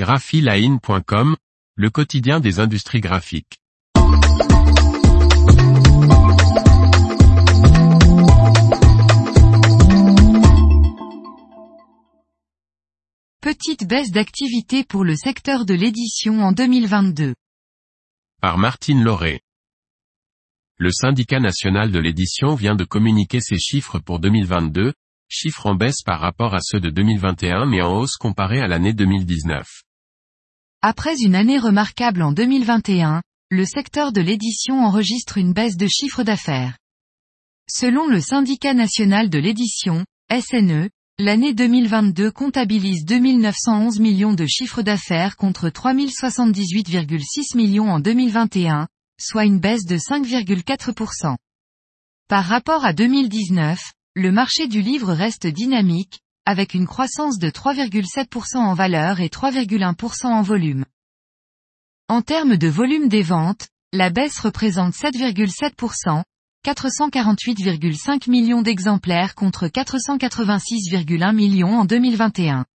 graphiline.com, le quotidien des industries graphiques. Petite baisse d'activité pour le secteur de l'édition en 2022. Par Martine Lauré. Le syndicat national de l'édition vient de communiquer ses chiffres pour 2022, chiffres en baisse par rapport à ceux de 2021 mais en hausse comparé à l'année 2019. Après une année remarquable en 2021, le secteur de l'édition enregistre une baisse de chiffre d'affaires. Selon le syndicat national de l'édition, SNE, l'année 2022 comptabilise 2911 millions de chiffre d'affaires contre 3078,6 millions en 2021, soit une baisse de 5,4%. Par rapport à 2019, le marché du livre reste dynamique, avec une croissance de 3,7% en valeur et 3,1% en volume. En termes de volume des ventes, la baisse représente 7,7%, 448,5 millions d'exemplaires contre 486,1 millions en 2021.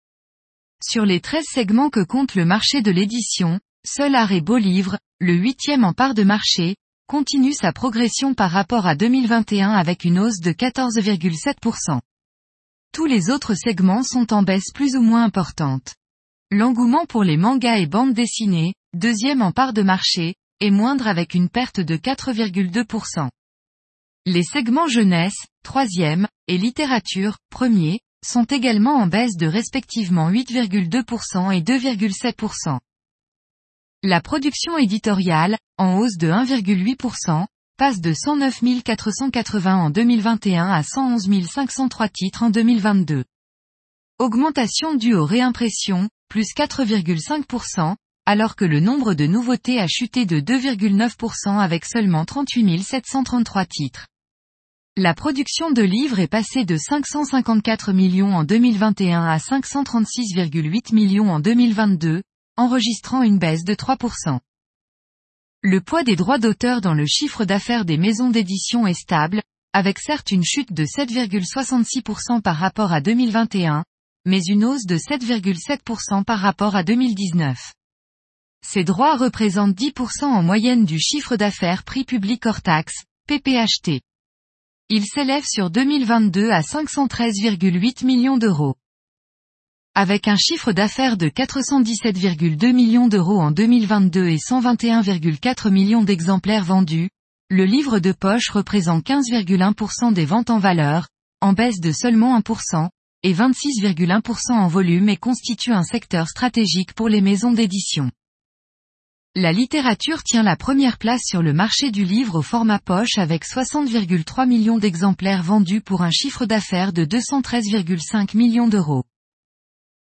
Sur les 13 segments que compte le marché de l'édition, seul Art et Beau Livre, le huitième en part de marché, continue sa progression par rapport à 2021 avec une hausse de 14,7%. Tous les autres segments sont en baisse plus ou moins importante. L'engouement pour les mangas et bandes dessinées, deuxième en part de marché, est moindre avec une perte de 4,2%. Les segments jeunesse, troisième, et littérature, premier, sont également en baisse de respectivement 8,2% et 2,7%. La production éditoriale, en hausse de 1,8%, passe de 109 480 en 2021 à 111 503 titres en 2022. Augmentation due aux réimpressions, plus 4,5%, alors que le nombre de nouveautés a chuté de 2,9% avec seulement 38 733 titres. La production de livres est passée de 554 millions en 2021 à 536,8 millions en 2022, enregistrant une baisse de 3%. Le poids des droits d'auteur dans le chiffre d'affaires des maisons d'édition est stable, avec certes une chute de 7,66% par rapport à 2021, mais une hausse de 7,7% par rapport à 2019. Ces droits représentent 10% en moyenne du chiffre d'affaires prix public hors taxe, PPHT. Il s'élève sur 2022 à 513,8 millions d'euros. Avec un chiffre d'affaires de 417,2 millions d'euros en 2022 et 121,4 millions d'exemplaires vendus, le livre de poche représente 15,1% des ventes en valeur, en baisse de seulement 1%, et 26,1% en volume et constitue un secteur stratégique pour les maisons d'édition. La littérature tient la première place sur le marché du livre au format poche avec 60,3 millions d'exemplaires vendus pour un chiffre d'affaires de 213,5 millions d'euros.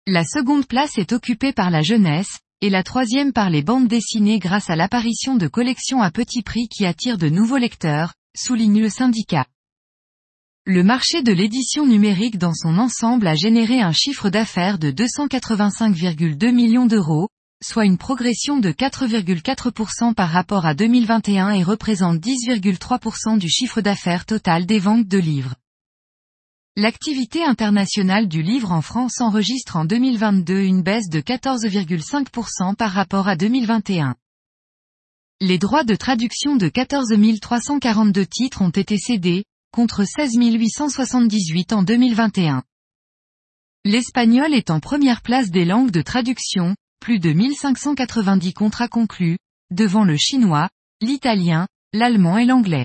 La seconde place est occupée par la jeunesse, et la troisième par les bandes dessinées grâce à l'apparition de collections à petit prix qui attirent de nouveaux lecteurs, souligne le syndicat. Le marché de l'édition numérique dans son ensemble a généré un chiffre d'affaires de 285,2 millions d'euros, soit une progression de 4,4% par rapport à 2021 et représente 10,3% du chiffre d'affaires total des ventes de livres. L'activité internationale du livre en France enregistre en 2022 une baisse de 14,5% par rapport à 2021. Les droits de traduction de 14 342 titres ont été cédés, contre 16 878 en 2021. L'espagnol est en première place des langues de traduction, plus de 1590 contrats conclus, devant le chinois, l'italien, l'allemand et l'anglais.